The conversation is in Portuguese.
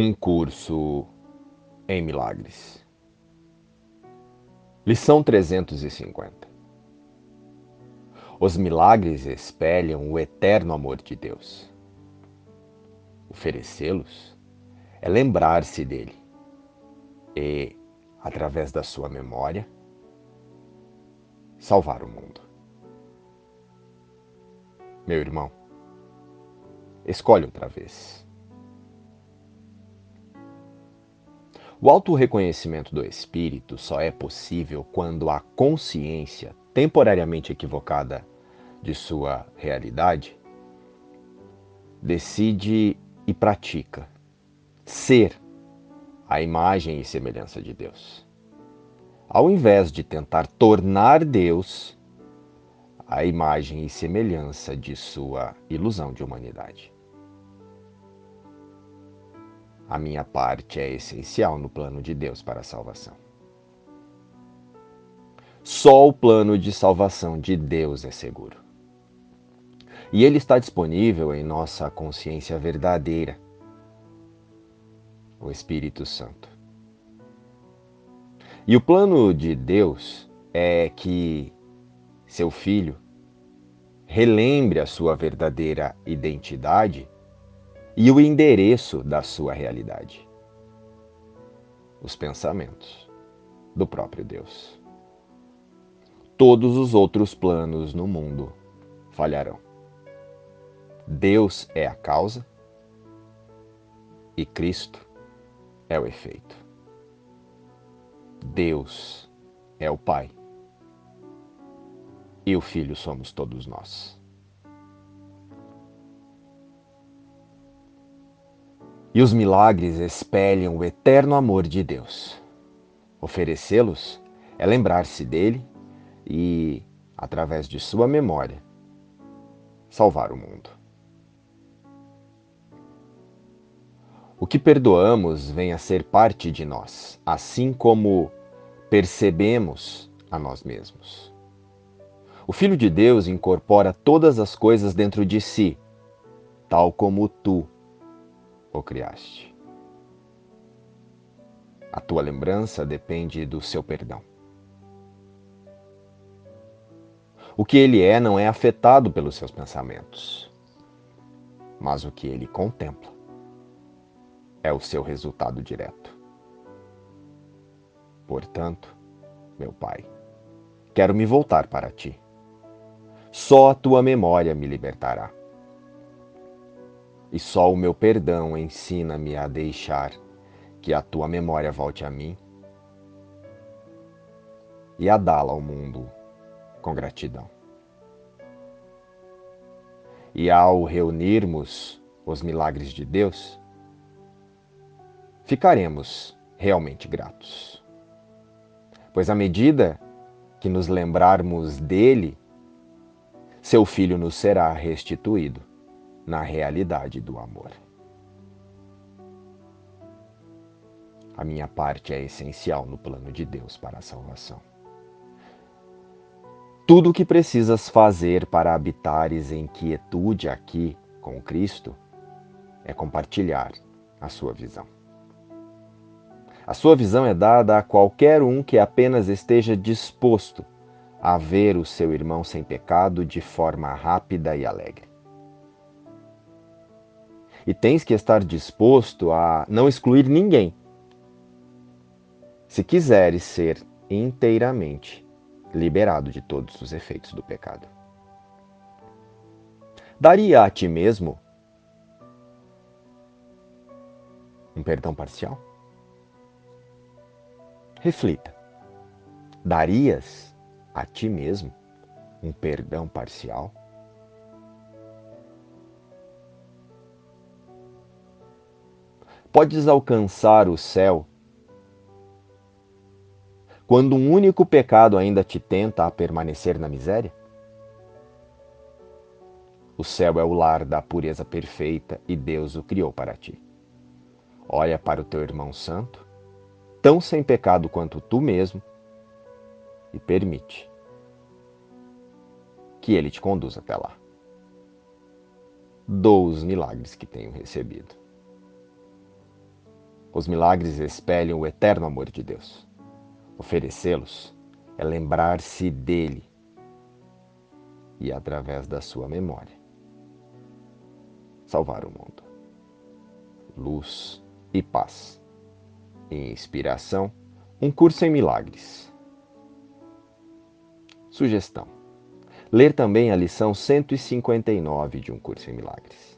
Um curso em milagres. Lição 350. Os milagres espelham o eterno amor de Deus. Oferecê-los é lembrar-se dele e, através da sua memória, salvar o mundo. Meu irmão, escolhe outra vez. O autorreconhecimento do espírito só é possível quando a consciência temporariamente equivocada de sua realidade decide e pratica ser a imagem e semelhança de Deus. Ao invés de tentar tornar Deus a imagem e semelhança de sua ilusão de humanidade. A minha parte é essencial no plano de Deus para a salvação. Só o plano de salvação de Deus é seguro. E ele está disponível em nossa consciência verdadeira, o Espírito Santo. E o plano de Deus é que seu filho relembre a sua verdadeira identidade e o endereço da sua realidade. Os pensamentos do próprio Deus. Todos os outros planos no mundo falharão. Deus é a causa e Cristo é o efeito. Deus é o Pai e o Filho somos todos nós. E os milagres espelham o eterno amor de Deus. Oferecê-los é lembrar-se dele e, através de sua memória, salvar o mundo. O que perdoamos vem a ser parte de nós, assim como percebemos a nós mesmos. O Filho de Deus incorpora todas as coisas dentro de si, tal como tu o criaste. A tua lembrança depende do seu perdão. O que ele é não é afetado pelos seus pensamentos, mas o que ele contempla é o seu resultado direto. Portanto, meu Pai, quero me voltar para ti. Só a tua memória me libertará e só o meu perdão ensina-me a deixar que a tua memória volte a mim e a dá-la ao mundo com gratidão. E ao reunirmos os milagres de Deus, ficaremos realmente gratos. Pois à medida que nos lembrarmos dele, seu filho nos será restituído na realidade do amor. A minha parte é essencial no plano de Deus para a salvação. Tudo o que precisas fazer para habitares em quietude aqui com Cristo é compartilhar a sua visão. A sua visão é dada a qualquer um que apenas esteja disposto a ver o seu irmão sem pecado de forma rápida e alegre. E tens que estar disposto a não excluir ninguém. Se quiseres ser inteiramente liberado de todos os efeitos do pecado. Daria a ti mesmo um perdão parcial? Reflita. Darias a ti mesmo um perdão parcial? Podes alcançar o céu quando um único pecado ainda te tenta a permanecer na miséria? O céu é o lar da pureza perfeita e Deus o criou para ti. Olha para o teu irmão santo, tão sem pecado quanto tu mesmo, e permite que ele te conduza até lá. Dou os milagres que tenho recebido. Os milagres espelham o eterno amor de Deus. Oferecê-los é lembrar-se dele e, através da sua memória, salvar o mundo. Luz e paz. Inspiração, um curso em milagres. Sugestão: ler também a lição 159 de um curso em milagres.